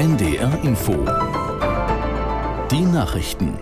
NDR Info. Die Nachrichten.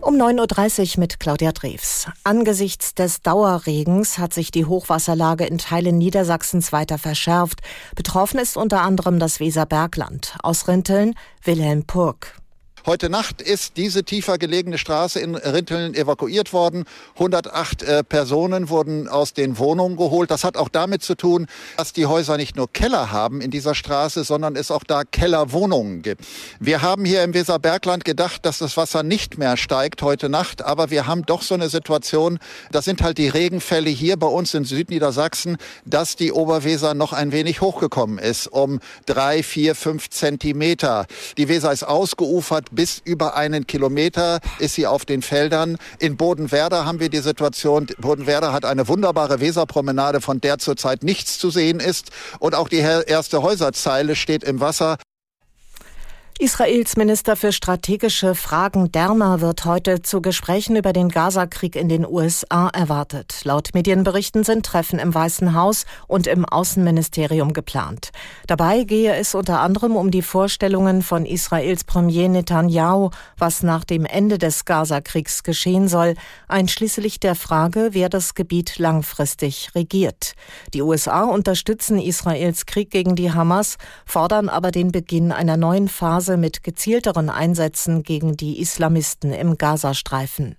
Um 9.30 Uhr mit Claudia Drews. Angesichts des Dauerregens hat sich die Hochwasserlage in Teilen Niedersachsens weiter verschärft. Betroffen ist unter anderem das Weserbergland. Aus Rinteln Wilhelm Purk. Heute Nacht ist diese tiefer gelegene Straße in Rinteln evakuiert worden. 108 äh, Personen wurden aus den Wohnungen geholt. Das hat auch damit zu tun, dass die Häuser nicht nur Keller haben in dieser Straße, sondern es auch da Kellerwohnungen gibt. Wir haben hier im Weserbergland gedacht, dass das Wasser nicht mehr steigt heute Nacht, aber wir haben doch so eine Situation, das sind halt die Regenfälle hier bei uns in Südniedersachsen, dass die Oberweser noch ein wenig hochgekommen ist, um drei, vier, fünf Zentimeter. Die Weser ist ausgeufert bis über einen Kilometer ist sie auf den Feldern. In Bodenwerder haben wir die Situation, Bodenwerder hat eine wunderbare Weserpromenade, von der zurzeit nichts zu sehen ist. Und auch die erste Häuserzeile steht im Wasser. Israels Minister für strategische Fragen Dermer wird heute zu Gesprächen über den Gazakrieg in den USA erwartet. Laut Medienberichten sind Treffen im Weißen Haus und im Außenministerium geplant. Dabei gehe es unter anderem um die Vorstellungen von Israels Premier Netanyahu, was nach dem Ende des Gazakriegs geschehen soll, einschließlich der Frage, wer das Gebiet langfristig regiert. Die USA unterstützen Israels Krieg gegen die Hamas, fordern aber den Beginn einer neuen Phase mit gezielteren Einsätzen gegen die Islamisten im Gazastreifen.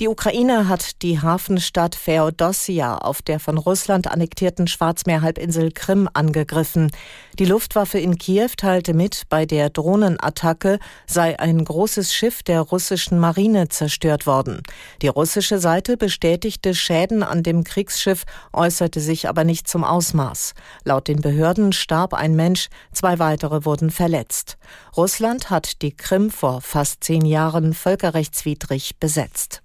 Die Ukraine hat die Hafenstadt Feodossia auf der von Russland annektierten Schwarzmeerhalbinsel Krim angegriffen. Die Luftwaffe in Kiew teilte mit, bei der Drohnenattacke sei ein großes Schiff der russischen Marine zerstört worden. Die russische Seite bestätigte Schäden an dem Kriegsschiff, äußerte sich aber nicht zum Ausmaß. Laut den Behörden starb ein Mensch, zwei weitere wurden verletzt. Russland hat die Krim vor fast zehn Jahren völkerrechtswidrig besetzt.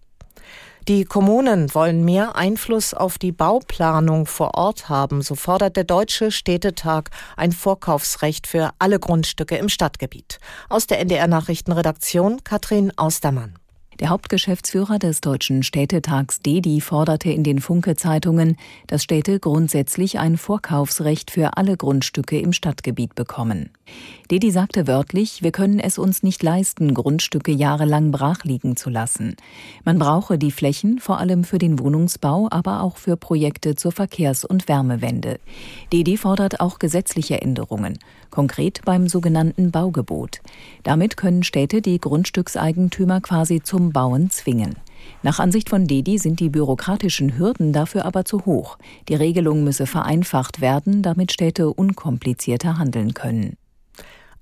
Die Kommunen wollen mehr Einfluss auf die Bauplanung vor Ort haben, so fordert der Deutsche Städtetag ein Vorkaufsrecht für alle Grundstücke im Stadtgebiet. Aus der NDR Nachrichtenredaktion Katrin Austermann. Der Hauptgeschäftsführer des Deutschen Städtetags DEDI forderte in den Funke-Zeitungen, dass Städte grundsätzlich ein Vorkaufsrecht für alle Grundstücke im Stadtgebiet bekommen. DEDI sagte wörtlich, wir können es uns nicht leisten, Grundstücke jahrelang brach liegen zu lassen. Man brauche die Flächen vor allem für den Wohnungsbau, aber auch für Projekte zur Verkehrs- und Wärmewende. DEDI fordert auch gesetzliche Änderungen, konkret beim sogenannten Baugebot. Damit können Städte die Grundstückseigentümer quasi zum zum Bauen zwingen. Nach Ansicht von Dedi sind die bürokratischen Hürden dafür aber zu hoch. Die Regelung müsse vereinfacht werden, damit Städte unkomplizierter handeln können.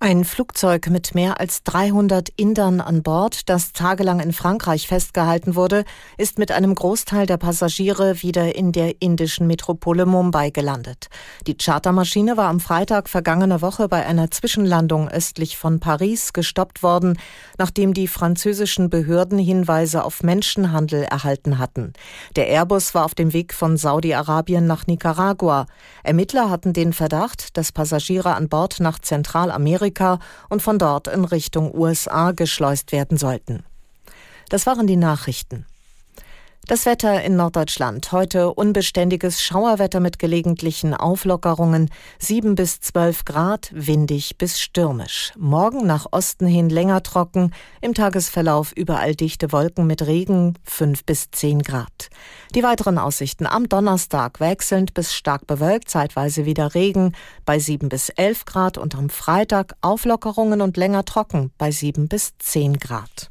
Ein Flugzeug mit mehr als 300 Indern an Bord, das tagelang in Frankreich festgehalten wurde, ist mit einem Großteil der Passagiere wieder in der indischen Metropole Mumbai gelandet. Die Chartermaschine war am Freitag vergangene Woche bei einer Zwischenlandung östlich von Paris gestoppt worden, nachdem die französischen Behörden Hinweise auf Menschenhandel erhalten hatten. Der Airbus war auf dem Weg von Saudi-Arabien nach Nicaragua. Ermittler hatten den Verdacht, dass Passagiere an Bord nach Zentralamerika Afrika und von dort in Richtung USA geschleust werden sollten. Das waren die Nachrichten. Das Wetter in Norddeutschland. Heute unbeständiges Schauerwetter mit gelegentlichen Auflockerungen. 7 bis 12 Grad, windig bis stürmisch. Morgen nach Osten hin länger trocken. Im Tagesverlauf überall dichte Wolken mit Regen. 5 bis 10 Grad. Die weiteren Aussichten am Donnerstag wechselnd bis stark bewölkt, zeitweise wieder Regen bei 7 bis 11 Grad und am Freitag Auflockerungen und länger trocken bei 7 bis 10 Grad.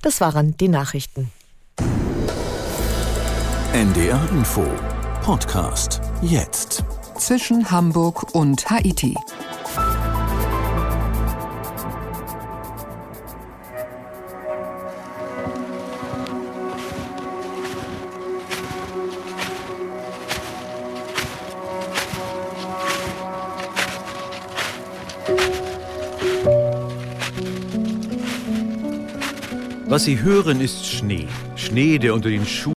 Das waren die Nachrichten. NDR Info Podcast jetzt. Zwischen Hamburg und Haiti. Was Sie hören, ist Schnee. Schnee, der unter den Schuhen